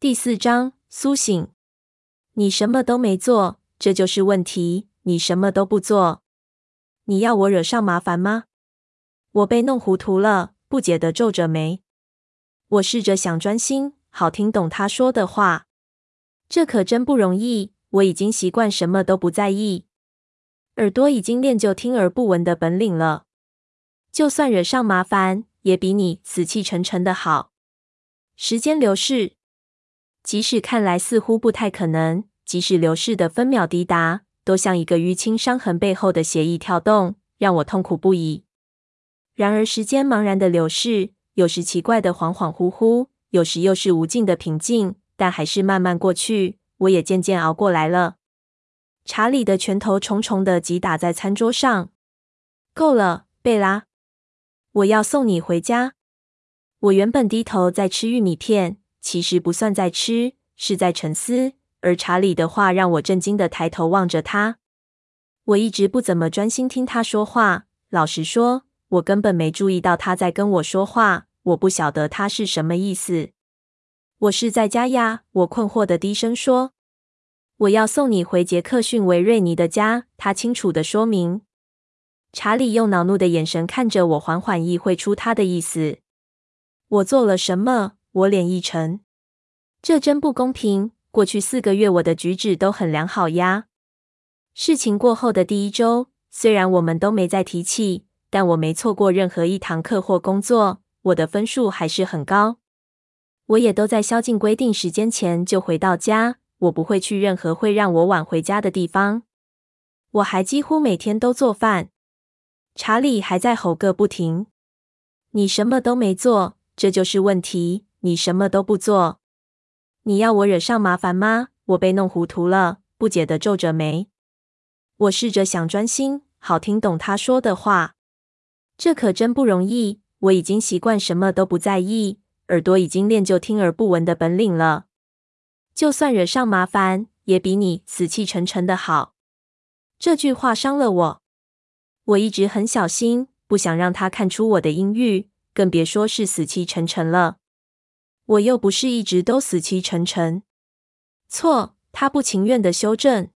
第四章苏醒。你什么都没做，这就是问题。你什么都不做，你要我惹上麻烦吗？我被弄糊涂了，不解地皱着眉。我试着想专心，好听懂他说的话。这可真不容易。我已经习惯什么都不在意，耳朵已经练就听而不闻的本领了。就算惹上麻烦，也比你死气沉沉的好。时间流逝。即使看来似乎不太可能，即使流逝的分秒滴答，都像一个淤青伤痕背后的血液跳动，让我痛苦不已。然而，时间茫然的流逝，有时奇怪的恍恍惚惚，有时又是无尽的平静，但还是慢慢过去。我也渐渐熬过来了。查理的拳头重重的击打在餐桌上。够了，贝拉，我要送你回家。我原本低头在吃玉米片。其实不算在吃，是在沉思。而查理的话让我震惊的抬头望着他。我一直不怎么专心听他说话。老实说，我根本没注意到他在跟我说话。我不晓得他是什么意思。我是在家呀，我困惑的低声说：“我要送你回杰克逊维瑞尼的家。”他清楚的说明。查理用恼怒的眼神看着我，缓缓意会出他的意思。我做了什么？我脸一沉，这真不公平。过去四个月，我的举止都很良好呀。事情过后的第一周，虽然我们都没再提起，但我没错过任何一堂课或工作，我的分数还是很高。我也都在宵禁规定时间前就回到家，我不会去任何会让我晚回家的地方。我还几乎每天都做饭。查理还在吼个不停：“你什么都没做，这就是问题。”你什么都不做，你要我惹上麻烦吗？我被弄糊涂了，不解地皱着眉。我试着想专心，好听懂他说的话。这可真不容易。我已经习惯什么都不在意，耳朵已经练就听而不闻的本领了。就算惹上麻烦，也比你死气沉沉的好。这句话伤了我。我一直很小心，不想让他看出我的阴郁，更别说是死气沉沉了。我又不是一直都死气沉沉。错，他不情愿地修正。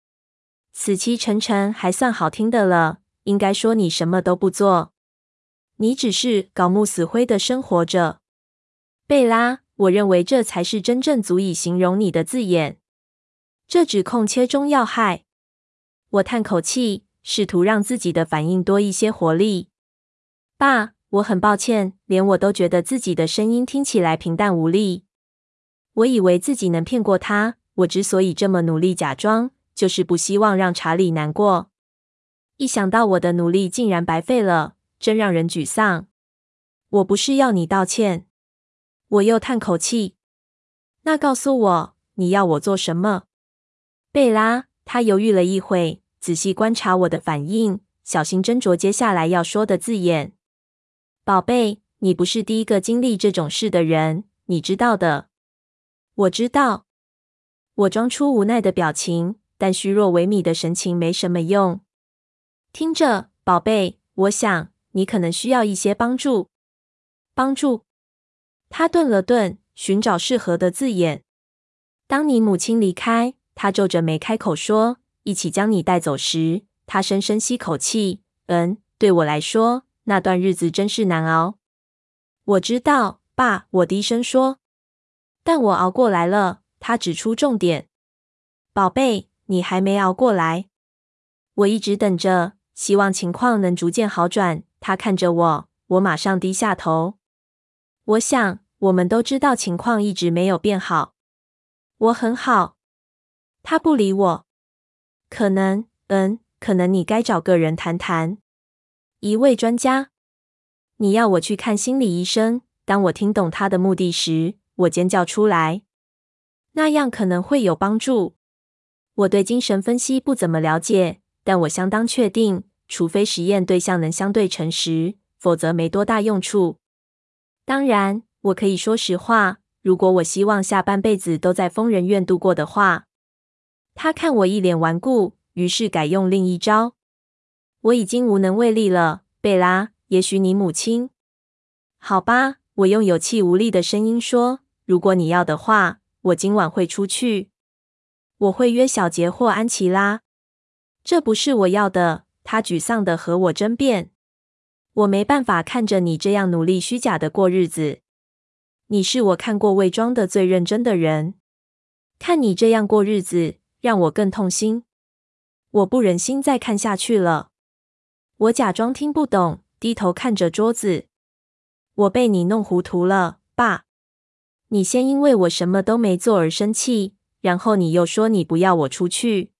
死气沉沉还算好听的了，应该说你什么都不做，你只是槁木死灰的生活着。贝拉，我认为这才是真正足以形容你的字眼。这指控切中要害。我叹口气，试图让自己的反应多一些活力。爸。我很抱歉，连我都觉得自己的声音听起来平淡无力。我以为自己能骗过他。我之所以这么努力假装，就是不希望让查理难过。一想到我的努力竟然白费了，真让人沮丧。我不是要你道歉。我又叹口气。那告诉我，你要我做什么？贝拉，他犹豫了一会，仔细观察我的反应，小心斟酌接下来要说的字眼。宝贝，你不是第一个经历这种事的人，你知道的。我知道。我装出无奈的表情，但虚弱萎靡的神情没什么用。听着，宝贝，我想你可能需要一些帮助。帮助？他顿了顿，寻找适合的字眼。当你母亲离开，他皱着眉开口说：“一起将你带走时。”他深深吸口气。嗯，对我来说。那段日子真是难熬。我知道，爸，我低声说。但我熬过来了。他指出重点。宝贝，你还没熬过来。我一直等着，希望情况能逐渐好转。他看着我，我马上低下头。我想，我们都知道情况一直没有变好。我很好。他不理我。可能，嗯，可能你该找个人谈谈。一位专家，你要我去看心理医生。当我听懂他的目的时，我尖叫出来。那样可能会有帮助。我对精神分析不怎么了解，但我相当确定，除非实验对象能相对诚实，否则没多大用处。当然，我可以说实话，如果我希望下半辈子都在疯人院度过的话。他看我一脸顽固，于是改用另一招。我已经无能为力了，贝拉。也许你母亲……好吧，我用有气无力的声音说：“如果你要的话，我今晚会出去。我会约小杰或安琪拉。这不是我要的。他沮丧地和我争辩。我没办法看着你这样努力虚假的过日子。你是我看过伪装的最认真的人。看你这样过日子，让我更痛心。我不忍心再看下去了。我假装听不懂，低头看着桌子。我被你弄糊涂了，爸。你先因为我什么都没做而生气，然后你又说你不要我出去。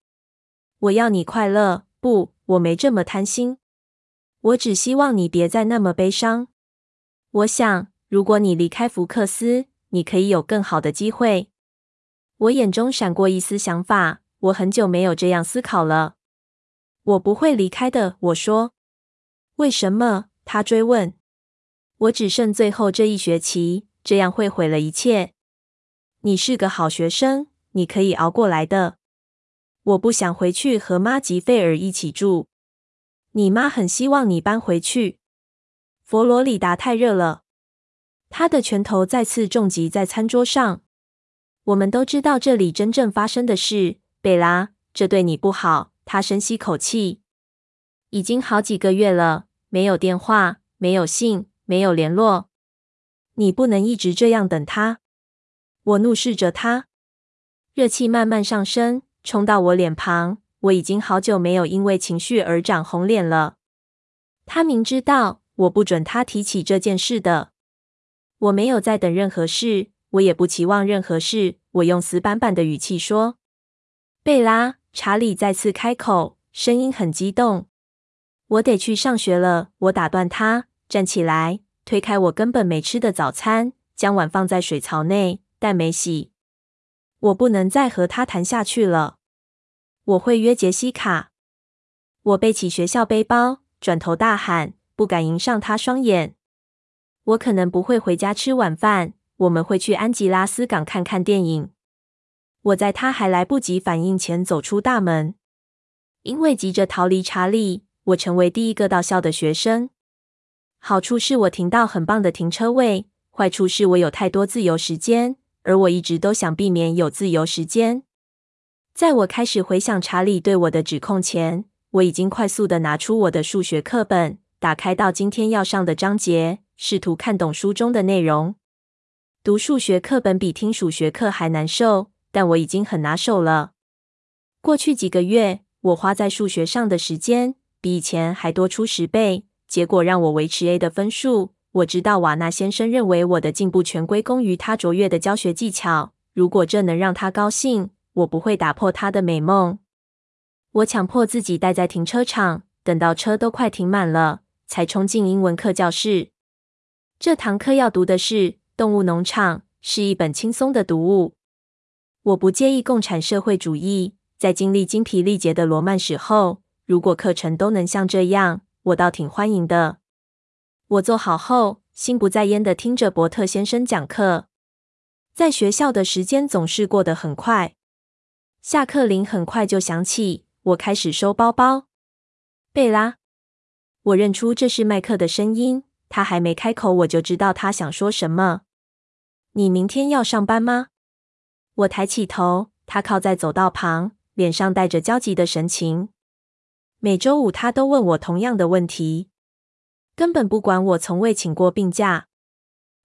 我要你快乐，不，我没这么贪心。我只希望你别再那么悲伤。我想，如果你离开福克斯，你可以有更好的机会。我眼中闪过一丝想法，我很久没有这样思考了。我不会离开的，我说。为什么？他追问。我只剩最后这一学期，这样会毁了一切。你是个好学生，你可以熬过来的。我不想回去和妈吉费尔一起住。你妈很希望你搬回去。佛罗里达太热了。他的拳头再次重击在餐桌上。我们都知道这里真正发生的事，贝拉，这对你不好。他深吸口气。已经好几个月了，没有电话，没有信，没有联络。你不能一直这样等他。我怒视着他，热气慢慢上升，冲到我脸庞。我已经好久没有因为情绪而长红脸了。他明知道我不准他提起这件事的。我没有在等任何事。我也不期望任何事。我用死板板的语气说：“贝拉。”查理再次开口，声音很激动：“我得去上学了。”我打断他，站起来，推开我根本没吃的早餐，将碗放在水槽内，但没洗。我不能再和他谈下去了。我会约杰西卡。我背起学校背包，转头大喊，不敢迎上他双眼。我可能不会回家吃晚饭。我们会去安吉拉斯港看看电影。我在他还来不及反应前走出大门，因为急着逃离查理，我成为第一个到校的学生。好处是我停到很棒的停车位，坏处是我有太多自由时间，而我一直都想避免有自由时间。在我开始回想查理对我的指控前，我已经快速地拿出我的数学课本，打开到今天要上的章节，试图看懂书中的内容。读数学课本比听数学课还难受，但我已经很拿手了。过去几个月，我花在数学上的时间比以前还多出十倍，结果让我维持 A 的分数。我知道瓦纳先生认为我的进步全归功于他卓越的教学技巧。如果这能让他高兴，我不会打破他的美梦。我强迫自己待在停车场，等到车都快停满了，才冲进英文课教室。这堂课要读的是。动物农场是一本轻松的读物。我不介意共产社会主义。在经历精疲力竭的罗曼史后，如果课程都能像这样，我倒挺欢迎的。我坐好后，心不在焉地听着伯特先生讲课。在学校的时间总是过得很快。下课铃很快就响起，我开始收包包。贝拉，我认出这是麦克的声音。他还没开口，我就知道他想说什么。你明天要上班吗？我抬起头，他靠在走道旁，脸上带着焦急的神情。每周五他都问我同样的问题，根本不管我从未请过病假。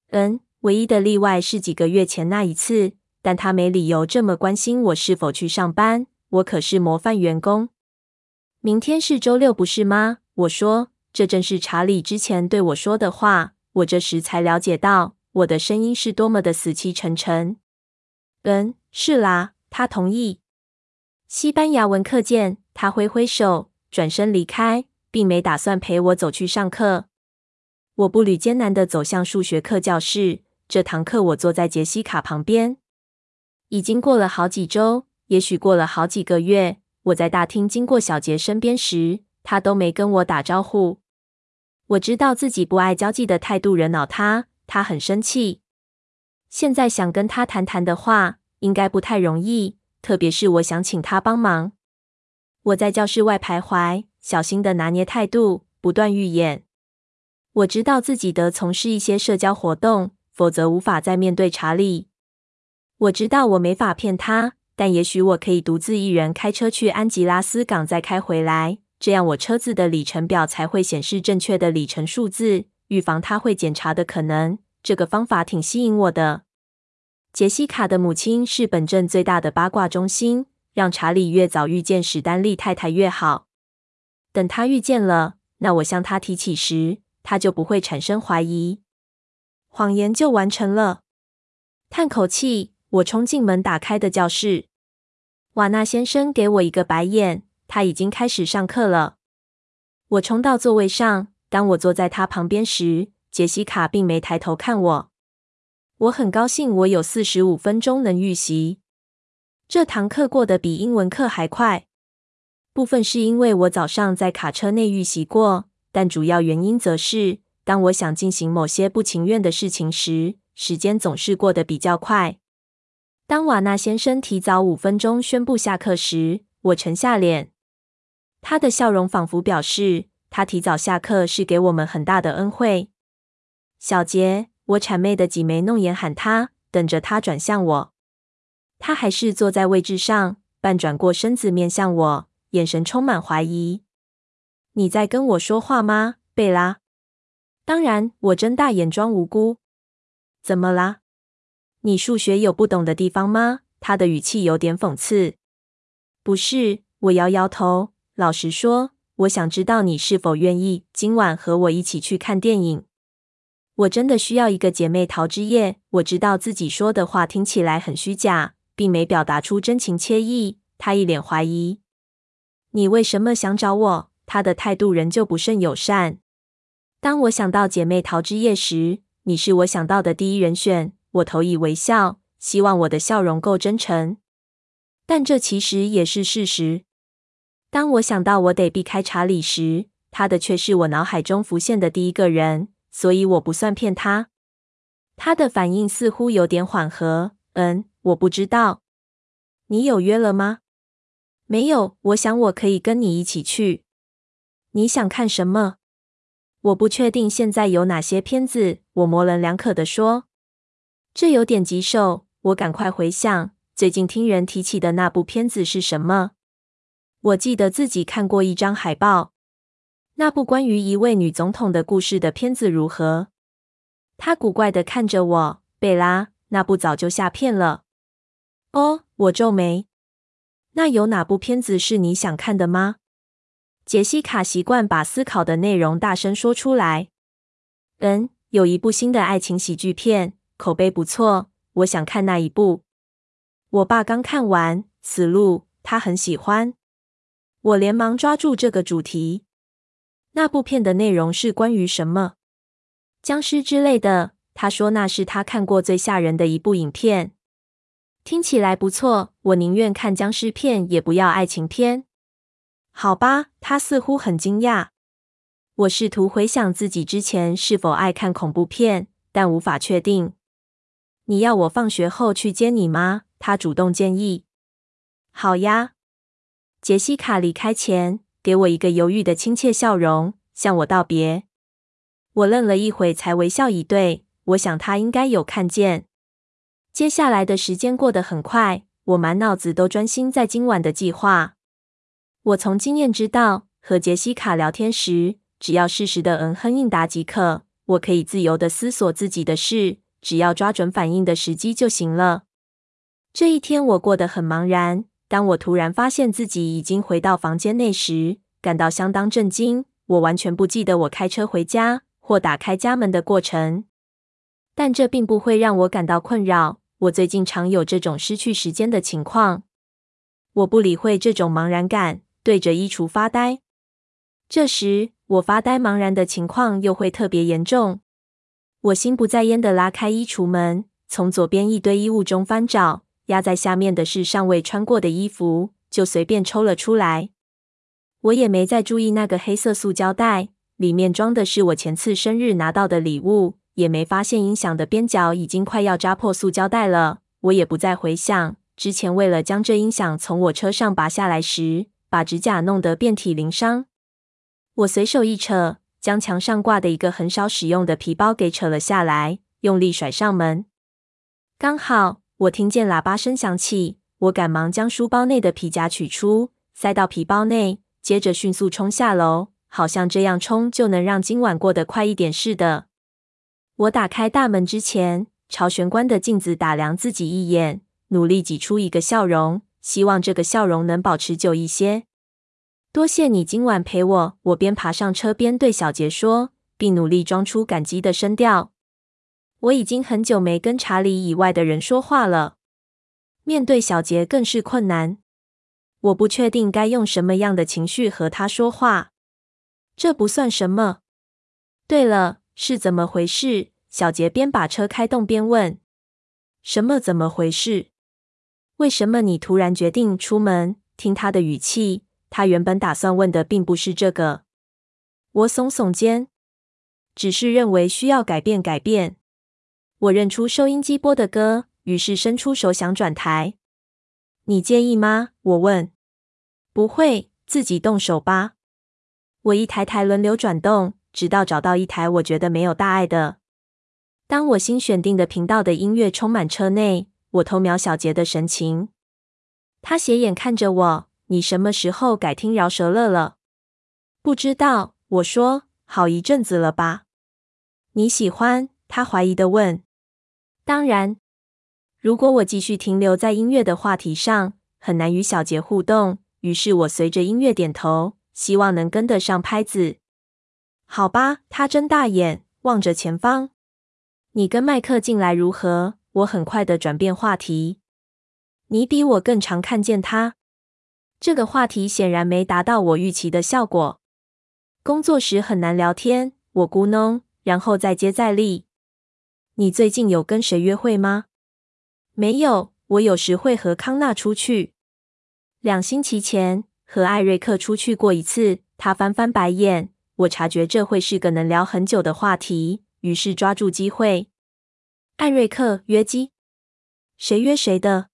嗯，唯一的例外是几个月前那一次，但他没理由这么关心我是否去上班。我可是模范员工。明天是周六，不是吗？我说，这正是查理之前对我说的话。我这时才了解到。我的声音是多么的死气沉沉。嗯，是啦，他同意。西班牙文课见。他挥挥手，转身离开，并没打算陪我走去上课。我步履艰难地走向数学课教室。这堂课我坐在杰西卡旁边。已经过了好几周，也许过了好几个月。我在大厅经过小杰身边时，他都没跟我打招呼。我知道自己不爱交际的态度惹恼他。他很生气。现在想跟他谈谈的话，应该不太容易。特别是我想请他帮忙。我在教室外徘徊，小心地拿捏态度，不断预演。我知道自己得从事一些社交活动，否则无法再面对查理。我知道我没法骗他，但也许我可以独自一人开车去安吉拉斯港，再开回来，这样我车子的里程表才会显示正确的里程数字，预防他会检查的可能。这个方法挺吸引我的。杰西卡的母亲是本镇最大的八卦中心，让查理越早遇见史丹利太太越好。等他遇见了，那我向他提起时，他就不会产生怀疑，谎言就完成了。叹口气，我冲进门打开的教室。瓦纳先生给我一个白眼，他已经开始上课了。我冲到座位上，当我坐在他旁边时，杰西卡并没抬头看我。我很高兴，我有四十五分钟能预习。这堂课过得比英文课还快。部分是因为我早上在卡车内预习过。但主要原因则是，当我想进行某些不情愿的事情时，时间总是过得比较快。当瓦纳先生提早五分钟宣布下课时，我沉下脸。他的笑容仿佛表示，他提早下课是给我们很大的恩惠。小杰，我谄媚的挤眉弄眼喊他，等着他转向我。他还是坐在位置上，半转过身子面向我，眼神充满怀疑。你在跟我说话吗，贝拉？当然，我睁大眼装无辜。怎么啦？你数学有不懂的地方吗？他的语气有点讽刺。不是，我摇摇头。老实说，我想知道你是否愿意今晚和我一起去看电影。我真的需要一个姐妹淘之夜。我知道自己说的话听起来很虚假，并没表达出真情切意。他一脸怀疑。你为什么想找我？他的态度仍旧不甚友善。当我想到姐妹淘之夜时，你是我想到的第一人选。我投以微笑，希望我的笑容够真诚。但这其实也是事实。当我想到我得避开查理时，他的却是我脑海中浮现的第一个人，所以我不算骗他。他的反应似乎有点缓和。嗯，我不知道。你有约了吗？没有。我想我可以跟你一起去。你想看什么？我不确定现在有哪些片子。我模棱两可的说：“这有点棘手。”我赶快回想最近听人提起的那部片子是什么。我记得自己看过一张海报。那部关于一位女总统的故事的片子如何？他古怪的看着我。贝拉，那部早就下片了。哦，我皱眉。那有哪部片子是你想看的吗？杰西卡习惯把思考的内容大声说出来。嗯，有一部新的爱情喜剧片，口碑不错，我想看那一部。我爸刚看完《死路》，他很喜欢。我连忙抓住这个主题。那部片的内容是关于什么？僵尸之类的。他说那是他看过最吓人的一部影片。听起来不错，我宁愿看僵尸片，也不要爱情片。好吧，他似乎很惊讶。我试图回想自己之前是否爱看恐怖片，但无法确定。你要我放学后去接你吗？他主动建议。好呀。杰西卡离开前，给我一个犹豫的亲切笑容，向我道别。我愣了一会，才微笑以对。我想他应该有看见。接下来的时间过得很快，我满脑子都专心在今晚的计划。我从经验知道，和杰西卡聊天时，只要适时的嗯哼应答即可。我可以自由的思索自己的事，只要抓准反应的时机就行了。这一天我过得很茫然。当我突然发现自己已经回到房间内时，感到相当震惊。我完全不记得我开车回家或打开家门的过程，但这并不会让我感到困扰。我最近常有这种失去时间的情况。我不理会这种茫然感。对着衣橱发呆，这时我发呆茫然的情况又会特别严重。我心不在焉地拉开衣橱门，从左边一堆衣物中翻找，压在下面的是尚未穿过的衣服，就随便抽了出来。我也没再注意那个黑色塑胶袋，里面装的是我前次生日拿到的礼物，也没发现音响的边角已经快要扎破塑胶袋了。我也不再回想之前为了将这音响从我车上拔下来时。把指甲弄得遍体鳞伤。我随手一扯，将墙上挂的一个很少使用的皮包给扯了下来，用力甩上门。刚好我听见喇叭声响起，我赶忙将书包内的皮夹取出，塞到皮包内，接着迅速冲下楼，好像这样冲就能让今晚过得快一点似的。我打开大门之前，朝玄关的镜子打量自己一眼，努力挤出一个笑容，希望这个笑容能保持久一些。多谢你今晚陪我。我边爬上车边对小杰说，并努力装出感激的声调。我已经很久没跟查理以外的人说话了，面对小杰更是困难。我不确定该用什么样的情绪和他说话。这不算什么。对了。是怎么回事？小杰边把车开动边问：“什么怎么回事？为什么你突然决定出门？”听他的语气，他原本打算问的并不是这个。我耸耸肩，只是认为需要改变改变。我认出收音机播的歌，于是伸出手想转台。你介意吗？我问。不会，自己动手吧。我一台台轮流转动。直到找到一台我觉得没有大碍的。当我新选定的频道的音乐充满车内，我偷瞄小杰的神情。他斜眼看着我：“你什么时候改听饶舌乐了？”不知道，我说：“好一阵子了吧？”你喜欢？他怀疑的问。当然，如果我继续停留在音乐的话题上，很难与小杰互动。于是我随着音乐点头，希望能跟得上拍子。好吧，他睁大眼望着前方。你跟麦克近来如何？我很快的转变话题。你比我更常看见他。这个话题显然没达到我预期的效果。工作时很难聊天，我咕哝，然后再接再厉。你最近有跟谁约会吗？没有，我有时会和康纳出去。两星期前和艾瑞克出去过一次。他翻翻白眼。我察觉这会是个能聊很久的话题，于是抓住机会。艾瑞克约基，谁约谁的？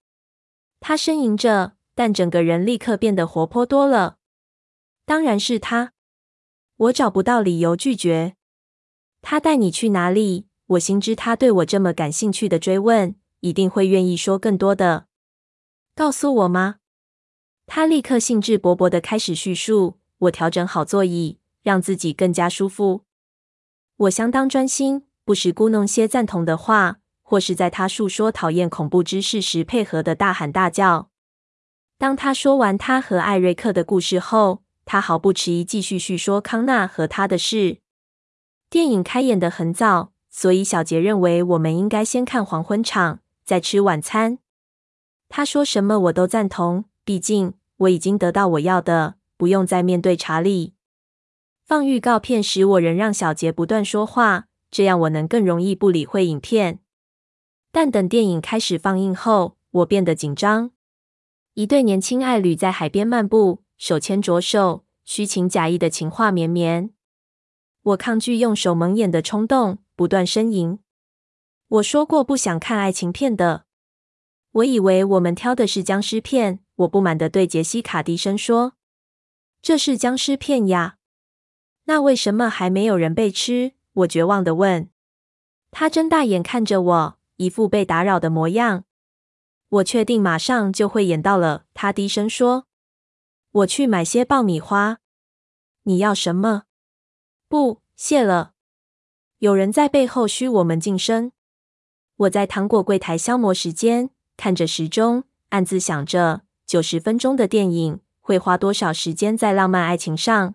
他呻吟着，但整个人立刻变得活泼多了。当然是他。我找不到理由拒绝。他带你去哪里？我心知他对我这么感兴趣的追问，一定会愿意说更多的。告诉我吗？他立刻兴致勃勃地开始叙述。我调整好座椅。让自己更加舒服。我相当专心，不时咕弄些赞同的话，或是在他述说讨厌恐怖之事时配合的大喊大叫。当他说完他和艾瑞克的故事后，他毫不迟疑继续叙说康纳和他的事。电影开演得很早，所以小杰认为我们应该先看黄昏场，再吃晚餐。他说什么我都赞同，毕竟我已经得到我要的，不用再面对查理。放预告片时，我仍让小杰不断说话，这样我能更容易不理会影片。但等电影开始放映后，我变得紧张。一对年轻爱侣在海边漫步，手牵着手，虚情假意的情话绵绵。我抗拒用手蒙眼的冲动，不断呻吟。我说过不想看爱情片的。我以为我们挑的是僵尸片。我不满地对杰西卡低声说：“这是僵尸片呀。”那为什么还没有人被吃？我绝望地问。他睁大眼看着我，一副被打扰的模样。我确定马上就会演到了。他低声说：“我去买些爆米花。”你要什么？不，谢了。有人在背后嘘我们晋升。我在糖果柜台消磨时间，看着时钟，暗自想着九十分钟的电影会花多少时间在浪漫爱情上。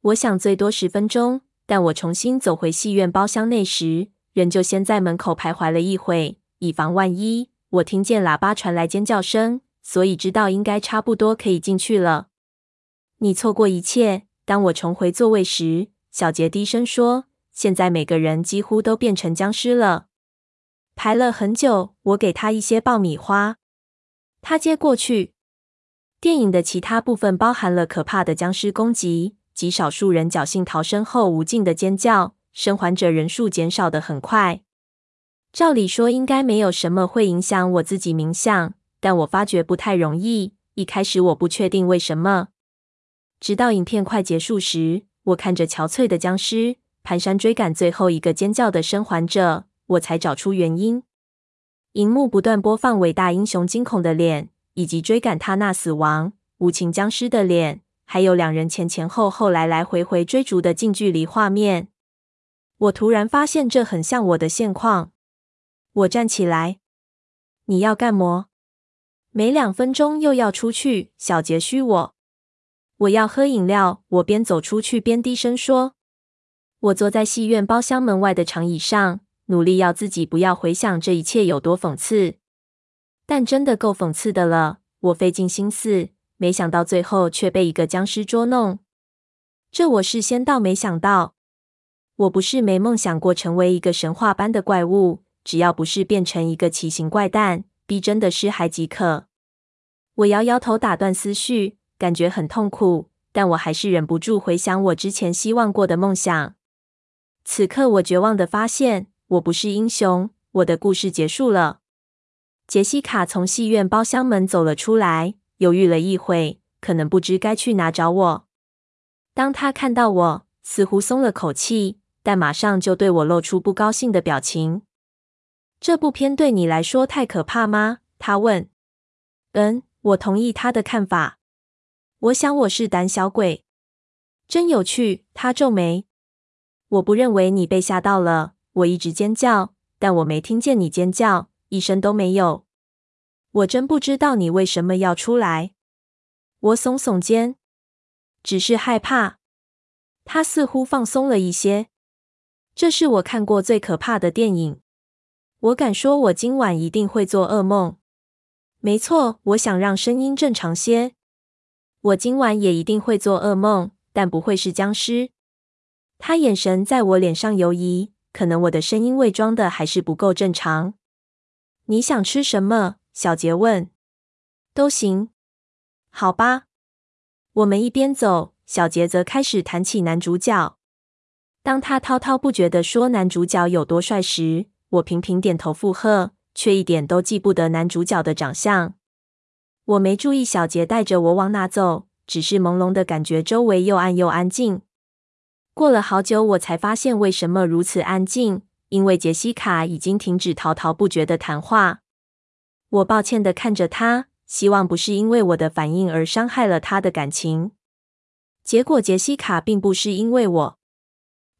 我想最多十分钟，但我重新走回戏院包厢内时，人就先在门口徘徊了一会，以防万一。我听见喇叭传来尖叫声，所以知道应该差不多可以进去了。你错过一切。当我重回座位时，小杰低声说：“现在每个人几乎都变成僵尸了。”排了很久，我给他一些爆米花，他接过去。电影的其他部分包含了可怕的僵尸攻击。极少数人侥幸逃生后无尽的尖叫，生还者人数减少得很快。照理说应该没有什么会影响我自己冥想，但我发觉不太容易。一开始我不确定为什么，直到影片快结束时，我看着憔悴的僵尸蹒跚追赶最后一个尖叫的生还者，我才找出原因。荧幕不断播放伟大英雄惊恐的脸，以及追赶他那死亡无情僵尸的脸，还有两人前前后后来来回回追逐的近距离画面。我突然发现这很像我的现况。我站起来，你要干么？没两分钟又要出去？小杰嘘我。我要喝饮料。我边走出去边低声说。我坐在戏院包厢门外的长椅上，努力要自己不要回想这一切有多讽刺，但真的够讽刺的了。我费尽心思，没想到最后却被一个僵尸捉弄。这我事先倒没想到。我不是没梦想过成为一个神话般的怪物，只要不是变成一个奇形怪诞、逼真的尸骸即可。我摇摇头，打断思绪，感觉很痛苦，但我还是忍不住回想我之前希望过的梦想。此刻，我绝望的发现，我不是英雄，我的故事结束了。杰西卡从戏院包厢门走了出来，犹豫了一会，可能不知该去哪找我。当他看到我，似乎松了口气，但马上就对我露出不高兴的表情。这部片对你来说太可怕吗？他问。嗯，我同意他的看法。我想我是胆小鬼。真有趣，他皱眉。我不认为你被吓到了。我一直尖叫，但我没听见你尖叫，一声都没有。我真不知道你为什么要出来。我耸耸肩，只是害怕。他似乎放松了一些。这是我看过最可怕的电影。我敢说，我今晚一定会做噩梦。没错，我想让声音正常些。我今晚也一定会做噩梦，但不会是僵尸。他眼神在我脸上游移，可能我的声音伪装的还是不够正常。你想吃什么？小杰问。都行。好吧。我们一边走，小杰则开始谈起男主角。当他滔滔不绝地说男主角有多帅时，我频频点头附和，却一点都记不得男主角的长相。我没注意小杰带着我往哪走，只是朦胧的感觉周围又暗又安静。过了好久，我才发现为什么如此安静，因为杰西卡已经停止滔滔不绝的谈话。我抱歉的看着他，希望不是因为我的反应而伤害了他的感情。结果杰西卡并不是因为我，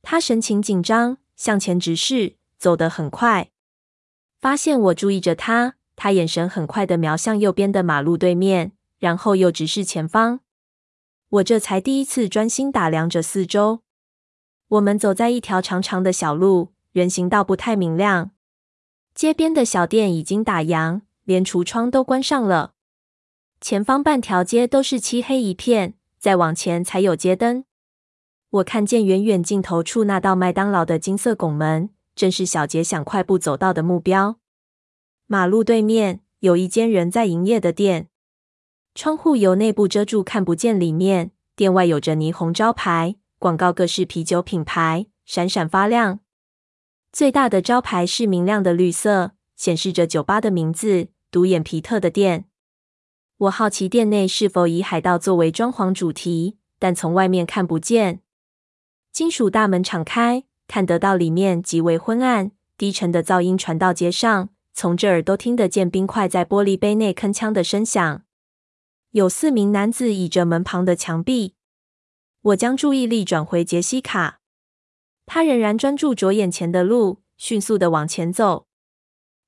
他神情紧张，向前直视，走得很快。发现我注意着他，他眼神很快地瞄向右边的马路对面，然后又直视前方。我这才第一次专心打量着四周。我们走在一条长长的小路，人行道不太明亮。街边的小店已经打烊，连橱窗都关上了。前方半条街都是漆黑一片，再往前才有街灯。我看见远远尽头处那道麦当劳的金色拱门，正是小杰想快步走到的目标。马路对面有一间仍在营业的店，窗户由内部遮住，看不见里面。店外有着霓虹招牌。广告各式啤酒品牌闪闪发亮，最大的招牌是明亮的绿色，显示着酒吧的名字“独眼皮特”的店。我好奇店内是否以海盗作为装潢主题，但从外面看不见。金属大门敞开，看得到里面极为昏暗，低沉的噪音传到街上，从这儿都听得见冰块在玻璃杯内铿锵的声响。有四名男子倚着门旁的墙壁。我将注意力转回杰西卡，他仍然专注着眼前的路，迅速地往前走，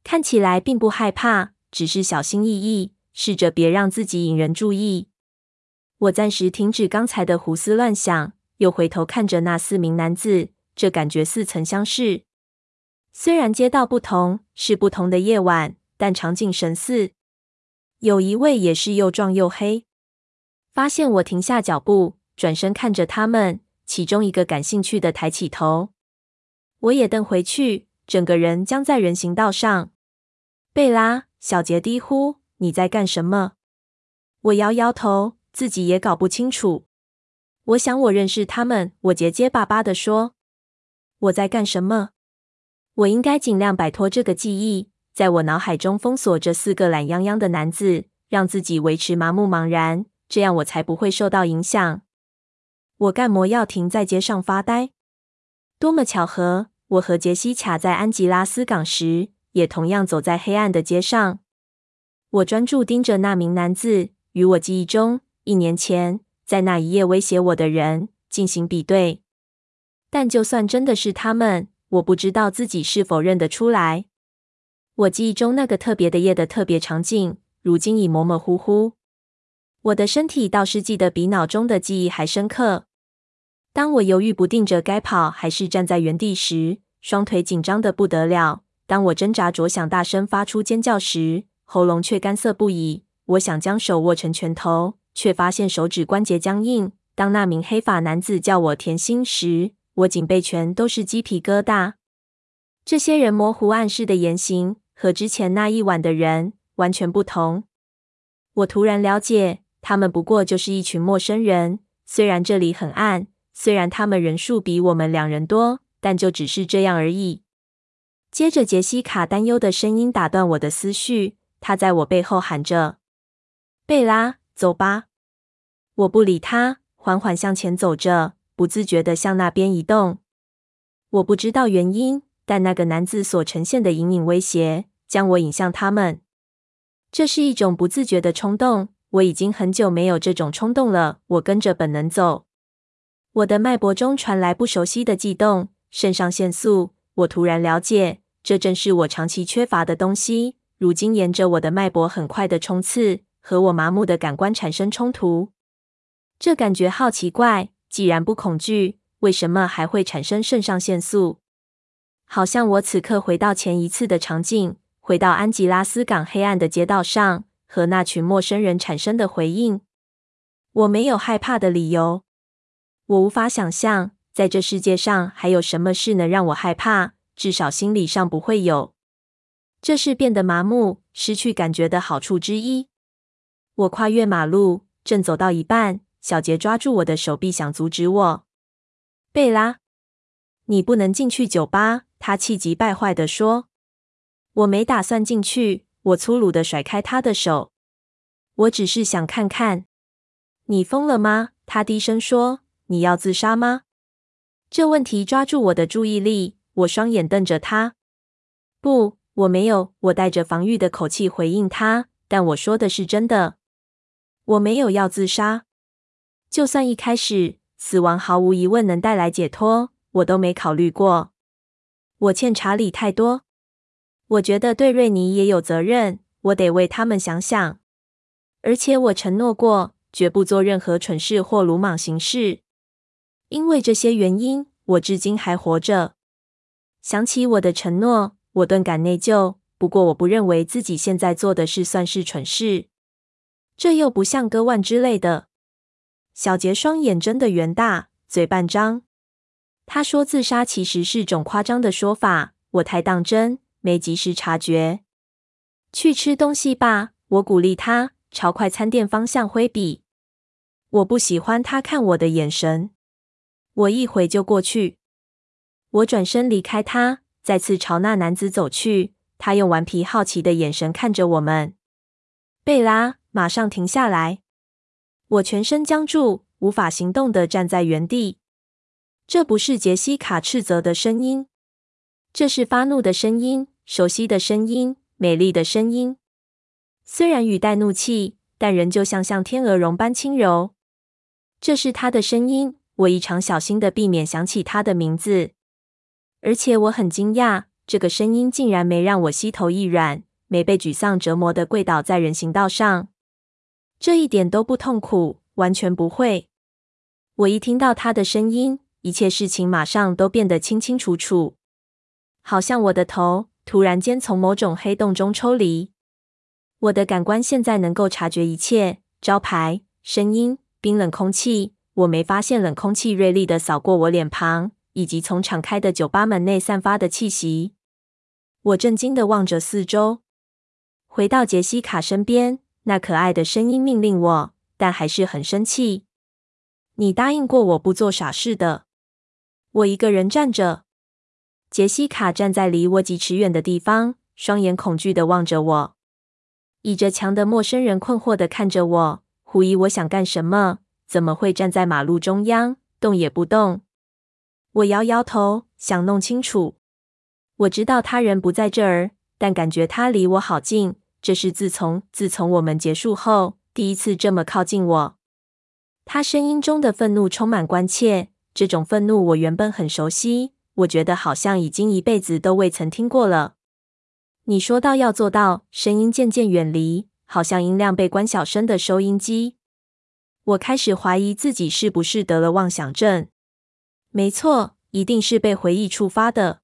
看起来并不害怕，只是小心翼翼，试着别让自己引人注意。我暂时停止刚才的胡思乱想，又回头看着那四名男子，这感觉似曾相识。虽然街道不同，是不同的夜晚，但场景神似。有一位也是又壮又黑。发现我停下脚步。转身看着他们，其中一个感兴趣的抬起头，我也瞪回去，整个人僵在人行道上。贝拉，小杰低呼：“你在干什么？”我摇摇头，自己也搞不清楚。我想我认识他们，我结结巴巴地说：“我在干什么？我应该尽量摆脱这个记忆，在我脑海中封锁这四个懒洋洋的男子，让自己维持麻木茫然，这样我才不会受到影响。”我干嘛要停在街上发呆？多么巧合！我和杰西卡在安吉拉斯港时，也同样走在黑暗的街上。我专注盯着那名男子，与我记忆中一年前在那一夜威胁我的人进行比对。但就算真的是他们，我不知道自己是否认得出来。我记忆中那个特别的夜的特别场景，如今已模模糊糊。我的身体倒是记得比脑中的记忆还深刻。当我犹豫不定着该跑还是站在原地时，双腿紧张得不得了。当我挣扎着想大声发出尖叫时，喉咙却干涩不已。我想将手握成拳头，却发现手指关节僵硬。当那名黑发男子叫我甜心时，我颈背全都是鸡皮疙瘩。这些人模糊暗示的言行和之前那一晚的人完全不同。我突然了解，他们不过就是一群陌生人。虽然这里很暗，虽然他们人数比我们两人多，但就只是这样而已。接着，杰西卡担忧的声音打断我的思绪。他在我背后喊着：“贝拉，走吧。”我不理他，缓缓向前走着，不自觉地向那边移动。我不知道原因，但那个男子所呈现的隐隐威胁，将我引向他们。这是一种不自觉的冲动，我已经很久没有这种冲动了。我跟着本能走，我的脉搏中传来不熟悉的悸动，肾上腺素。我突然了解，这正是我长期缺乏的东西。如今沿着我的脉搏很快的冲刺，和我麻木的感官产生冲突。这感觉好奇怪，既然不恐惧，为什么还会产生肾上腺素？好像我此刻回到前一次的场景，回到安吉拉斯港黑暗的街道上，和那群陌生人产生的回应。我没有害怕的理由，我无法想象，在这世界上还有什么事能让我害怕，至少心理上不会有。这是变得麻木、失去感觉的好处之一。我跨越马路，正走到一半，小杰抓住我的手臂，想阻止我。贝拉，你不能进去酒吧！他气急败坏地说。我没打算进去。我粗鲁地甩开他的手。我只是想看看。你疯了吗？他低声说。你要自杀吗？这问题抓住我的注意力。我双眼瞪着他。不。我没有，我带着防御的口气回应他，但我说的是真的。我没有要自杀，就算一开始死亡毫无疑问能带来解脱，我都没考虑过。我欠查理太多，我觉得对瑞尼也有责任，我得为他们想想。而且我承诺过，绝不做任何蠢事或鲁莽行事。因为这些原因，我至今还活着。想起我的承诺。我顿感内疚，不过我不认为自己现在做的事算是蠢事。这又不像割腕之类的。小杰双眼睁得圆大，嘴半张。他说自杀其实是种夸张的说法，我太当真，没及时察觉。去吃东西吧，我鼓励他，朝快餐店方向挥笔。我不喜欢他看我的眼神。我一会就过去。我转身离开他。再次朝那男子走去，他用顽皮好奇的眼神看着我们。贝拉，马上停下来！我全身僵住，无法行动的站在原地。这不是杰西卡斥责的声音，这是发怒的声音，熟悉的声音，美丽的声音。虽然语带怒气，但仍旧像像天鹅绒般轻柔。这是他的声音，我异常小心的避免想起他的名字。而且我很惊讶，这个声音竟然没让我膝头一软，没被沮丧折磨的跪倒在人行道上。这一点都不痛苦，完全不会。我一听到他的声音，一切事情马上都变得清清楚楚，好像我的头突然间从某种黑洞中抽离。我的感官现在能够察觉一切：招牌、声音、冰冷空气。我没发现冷空气锐利的扫过我脸庞。以及从敞开的酒吧门内散发的气息，我震惊的望着四周。回到杰西卡身边，那可爱的声音命令我，但还是很生气。你答应过我不做傻事的。我一个人站着，杰西卡站在离我几尺远的地方，双眼恐惧的望着我。倚着墙的陌生人困惑的看着我，狐疑我想干什么？怎么会站在马路中央，动也不动？我摇摇头，想弄清楚。我知道他人不在这儿，但感觉他离我好近。这是自从自从我们结束后第一次这么靠近我。他声音中的愤怒充满关切，这种愤怒我原本很熟悉，我觉得好像已经一辈子都未曾听过了。你说到要做到，声音渐渐远离，好像音量被关小声的收音机。我开始怀疑自己是不是得了妄想症。没错，一定是被回忆触发的，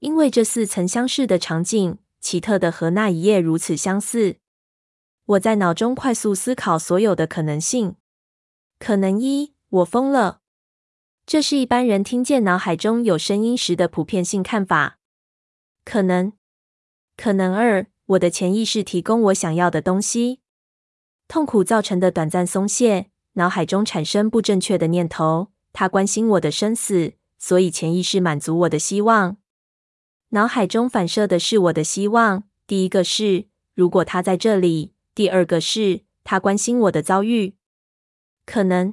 因为这似曾相识的场景。奇特的和那一夜如此相似。我在脑中快速思考所有的可能性。可能一，我疯了。这是一般人听见脑海中有声音时的普遍性看法。可能，可能二，我的潜意识提供我想要的东西。痛苦造成的短暂松懈，脑海中产生不正确的念头。他关心我的生死，所以潜意识满足我的希望。脑海中反射的是我的希望。第一个是，如果他在这里；第二个是，他关心我的遭遇。可能，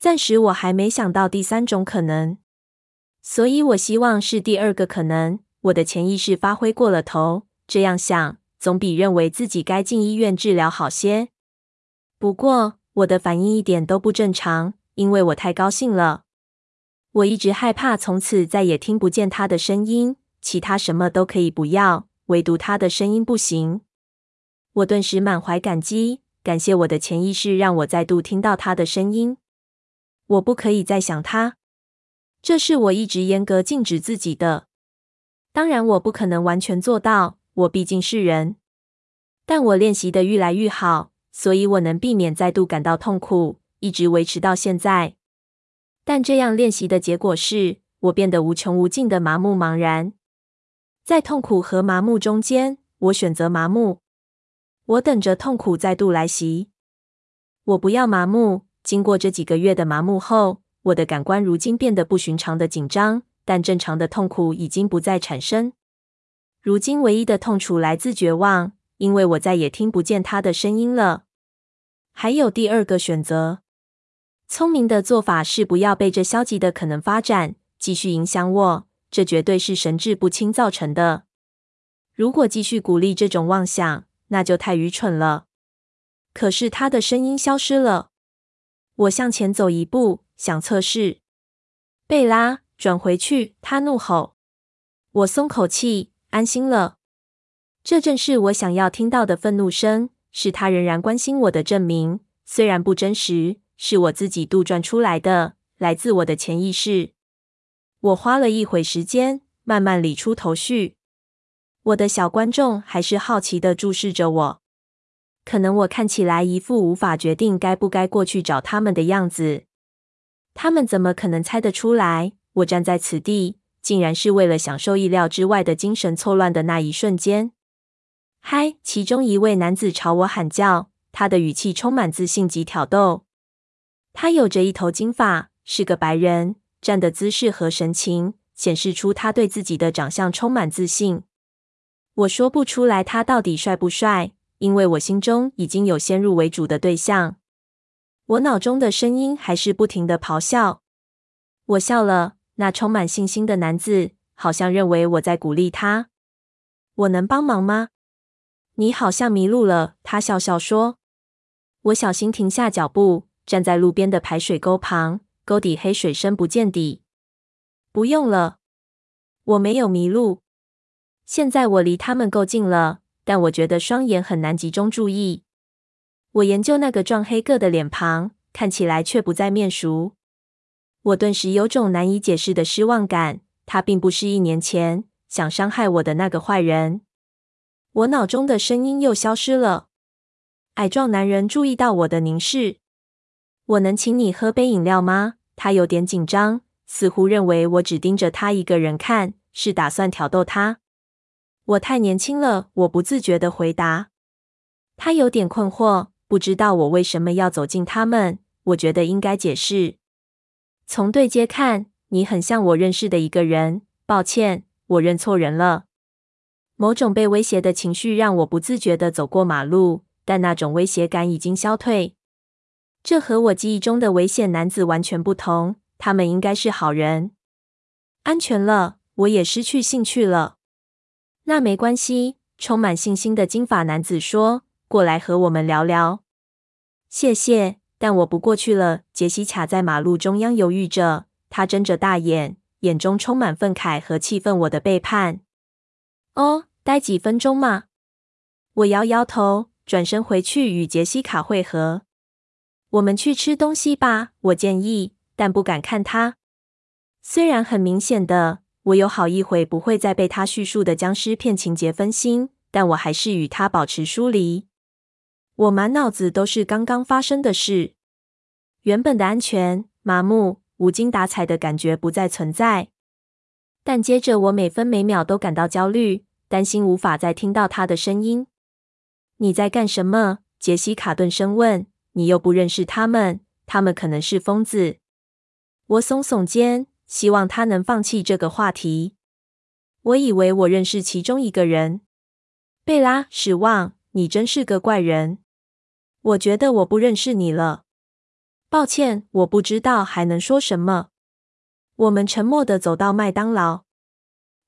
暂时我还没想到第三种可能，所以我希望是第二个可能。我的潜意识发挥过了头，这样想总比认为自己该进医院治疗好些。不过，我的反应一点都不正常，因为我太高兴了。我一直害怕从此再也听不见他的声音。其他什么都可以不要，唯独他的声音不行。我顿时满怀感激，感谢我的潜意识让我再度听到他的声音。我不可以再想他，这是我一直严格禁止自己的。当然，我不可能完全做到，我毕竟是人。但我练习的愈来愈好，所以我能避免再度感到痛苦，一直维持到现在。但这样练习的结果是，我变得无穷无尽的麻木茫然。在痛苦和麻木中间，我选择麻木。我等着痛苦再度来袭。我不要麻木。经过这几个月的麻木后，我的感官如今变得不寻常的紧张，但正常的痛苦已经不再产生。如今唯一的痛楚来自绝望，因为我再也听不见他的声音了。还有第二个选择，聪明的做法是不要被这消极的可能发展继续影响我。这绝对是神志不清造成的。如果继续鼓励这种妄想，那就太愚蠢了。可是他的声音消失了。我向前走一步，想测试。贝拉，转回去！他怒吼。我松口气，安心了。这正是我想要听到的愤怒声，是他仍然关心我的证明。虽然不真实，是我自己杜撰出来的，来自我的潜意识。我花了一会时间，慢慢理出头绪。我的小观众还是好奇的注视着我。可能我看起来一副无法决定该不该过去找他们的样子。他们怎么可能猜得出来？我站在此地，竟然是为了享受意料之外的精神错乱的那一瞬间。嗨！其中一位男子朝我喊叫，他的语气充满自信及挑逗。他有着一头金发，是个白人。站的姿势和神情显示出他对自己的长相充满自信。我说不出来他到底帅不帅，因为我心中已经有先入为主的对象。我脑中的声音还是不停的咆哮。我笑了，那充满信心的男子好像认为我在鼓励他。我能帮忙吗？你好像迷路了，他笑笑说。我小心停下脚步，站在路边的排水沟旁。沟底黑水深不见底。不用了，我没有迷路。现在我离他们够近了，但我觉得双眼很难集中注意。我研究那个壮黑个的脸庞，看起来却不再面熟。我顿时有种难以解释的失望感。他并不是一年前想伤害我的那个坏人。我脑中的声音又消失了。矮壮男人注意到我的凝视。我能请你喝杯饮料吗？他有点紧张，似乎认为我只盯着他一个人看，是打算挑逗他。我太年轻了，我不自觉地回答。他有点困惑，不知道我为什么要走近他们。我觉得应该解释。从对街看，你很像我认识的一个人。抱歉，我认错人了。某种被威胁的情绪让我不自觉地走过马路，但那种威胁感已经消退。这和我记忆中的危险男子完全不同。他们应该是好人。安全了，我也失去兴趣了。那没关系，充满信心的金发男子说：“过来和我们聊聊。”谢谢，但我不过去了。杰西卡在马路中央犹豫着，他睁着大眼，眼中充满愤慨和气愤。我的背叛。哦，待几分钟嘛。我摇摇头，转身回去与杰西卡会合。我们去吃东西吧，我建议，但不敢看他。虽然很明显的，我有好一会不会再被他叙述的僵尸片情节分心，但我还是与他保持疏离。我满脑子都是刚刚发生的事，原本的安全、麻木、无精打采的感觉不再存在。但接着，我每分每秒都感到焦虑，担心无法再听到他的声音。你在干什么？杰西卡顿声问。你又不认识他们，他们可能是疯子。我耸耸肩。希望他能放弃这个话题。我以为我认识其中一个人，贝拉·史旺，你真是个怪人。我觉得我不认识你了。抱歉，我不知道还能说什么。我们沉默地走到麦当劳。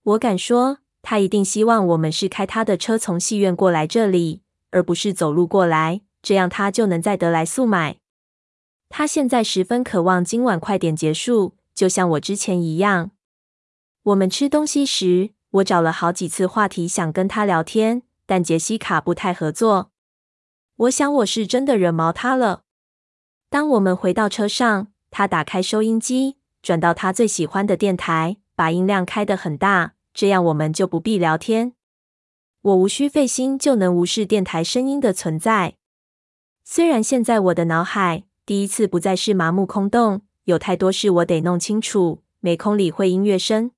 我敢说，他一定希望我们是开他的车从戏院过来这里，而不是走路过来，这样他就能在得来速买。他现在十分渴望今晚快点结束。就像我之前一样，我们吃东西时，我找了好几次话题想跟他聊天，但杰西卡不太合作。我想我是真的惹毛他了。当我们回到车上，他打开收音机，转到他最喜欢的电台，把音量开得很大，这样我们就不必聊天。我无需费心就能无视电台声音的存在。虽然现在我的脑海第一次不再是麻木空洞。有太多事我得弄清楚，没空理会音乐声。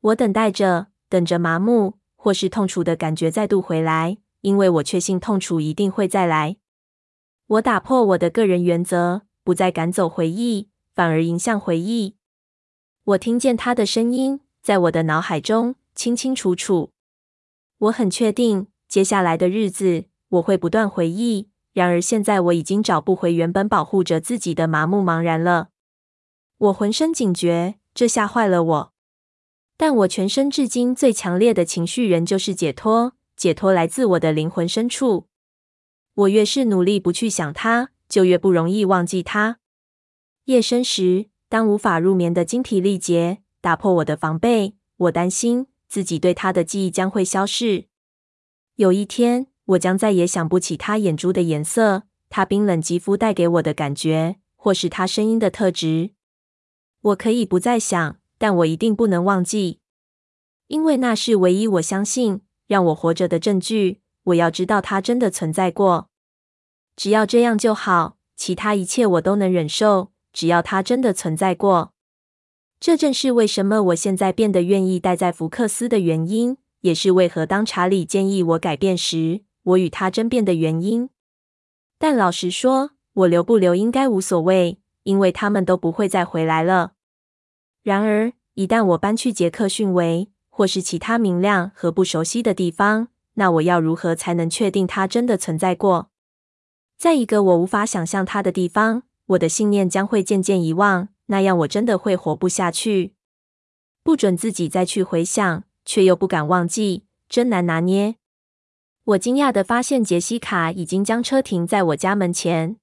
我等待着，等着麻木或是痛楚的感觉再度回来，因为我确信痛楚一定会再来。我打破我的个人原则，不再赶走回忆，反而迎向回忆。我听见他的声音，在我的脑海中清清楚楚。我很确定，接下来的日子我会不断回忆。然而现在我已经找不回原本保护着自己的麻木茫然了。我浑身警觉，这吓坏了我。但我全身至今最强烈的情绪仍旧是解脱，解脱来自我的灵魂深处。我越是努力不去想它，就越不容易忘记它。夜深时，当无法入眠的精疲力竭打破我的防备，我担心自己对他的记忆将会消逝。有一天，我将再也想不起他眼珠的颜色，他冰冷肌肤带给我的感觉，或是他声音的特质。我可以不再想，但我一定不能忘记，因为那是唯一我相信让我活着的证据。我要知道它真的存在过，只要这样就好，其他一切我都能忍受。只要它真的存在过，这正是为什么我现在变得愿意待在福克斯的原因，也是为何当查理建议我改变时，我与他争辩的原因。但老实说，我留不留应该无所谓，因为他们都不会再回来了。然而，一旦我搬去杰克逊维，或是其他明亮和不熟悉的地方，那我要如何才能确定它真的存在过？在一个我无法想象它的地方，我的信念将会渐渐遗忘，那样我真的会活不下去。不准自己再去回想，却又不敢忘记，真难拿捏。我惊讶地发现，杰西卡已经将车停在我家门前。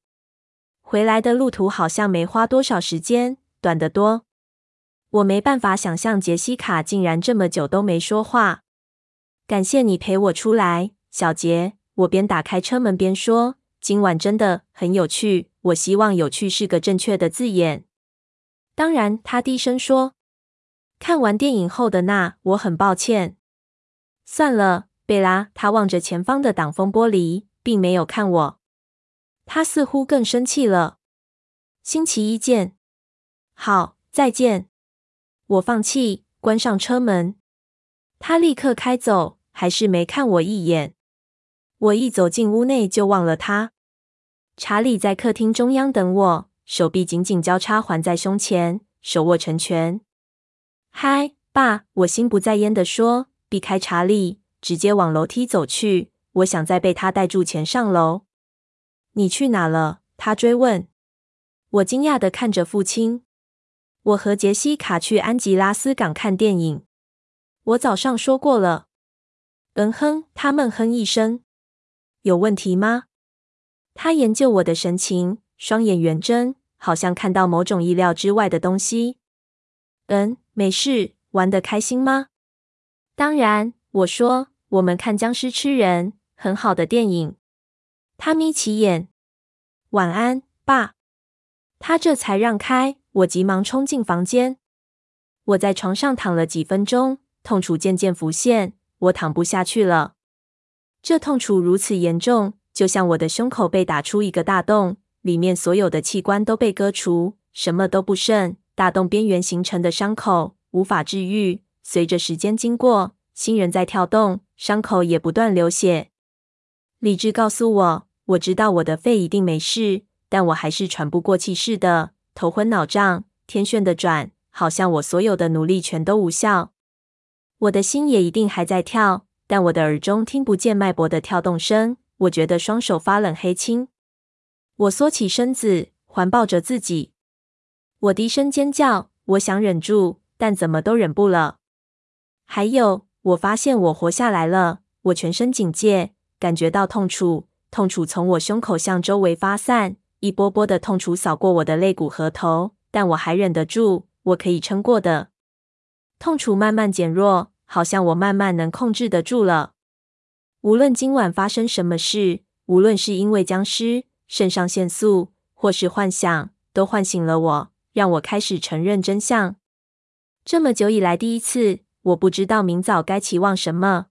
回来的路途好像没花多少时间，短得多。我没办法想象杰西卡竟然这么久都没说话。感谢你陪我出来，小杰。我边打开车门边说：“今晚真的很有趣。”我希望“有趣”是个正确的字眼。当然，他低声说：“看完电影后的那，我很抱歉。”算了，贝拉。他望着前方的挡风玻璃，并没有看我。他似乎更生气了。星期一见。好，再见。我放弃，关上车门。他立刻开走，还是没看我一眼。我一走进屋内就忘了他。查理在客厅中央等我，手臂紧紧交叉环在胸前，手握成拳。嗨，爸！我心不在焉地说，避开查理，直接往楼梯走去。我想再被他带住前上楼。你去哪了？他追问。我惊讶地看着父亲。我和杰西卡去安吉拉斯港看电影。我早上说过了。嗯哼，他闷哼一声。有问题吗？他研究我的神情，双眼圆睁，好像看到某种意料之外的东西。嗯，没事。玩得开心吗？当然，我说。我们看僵尸吃人，很好的电影。他眯起眼。晚安，爸。他这才让开，我急忙冲进房间。我在床上躺了几分钟，痛楚渐渐浮现，我躺不下去了。这痛楚如此严重，就像我的胸口被打出一个大洞，里面所有的器官都被割除，什么都不剩。大洞边缘形成的伤口无法治愈，随着时间经过，心仍在跳动，伤口也不断流血。理智告诉我，我知道我的肺一定没事，但我还是喘不过气似的，头昏脑胀，天旋地转，好像我所有的努力全都无效。我的心也一定还在跳，但我的耳中听不见脉搏的跳动声。我觉得双手发冷黑青，我缩起身子，环抱着自己。我低声尖叫，我想忍住，但怎么都忍不了。还有。我发现我活下来了。我全身警戒，感觉到痛楚，痛楚从我胸口向周围发散，一波波的痛楚扫过我的肋骨和头，但我还忍得住，我可以撑过的。痛楚慢慢减弱，好像我慢慢能控制得住了。无论今晚发生什么事，无论是因为僵尸、肾上腺素，或是幻想，都唤醒了我，让我开始承认真相。这么久以来，第一次。我不知道明早该期望什么。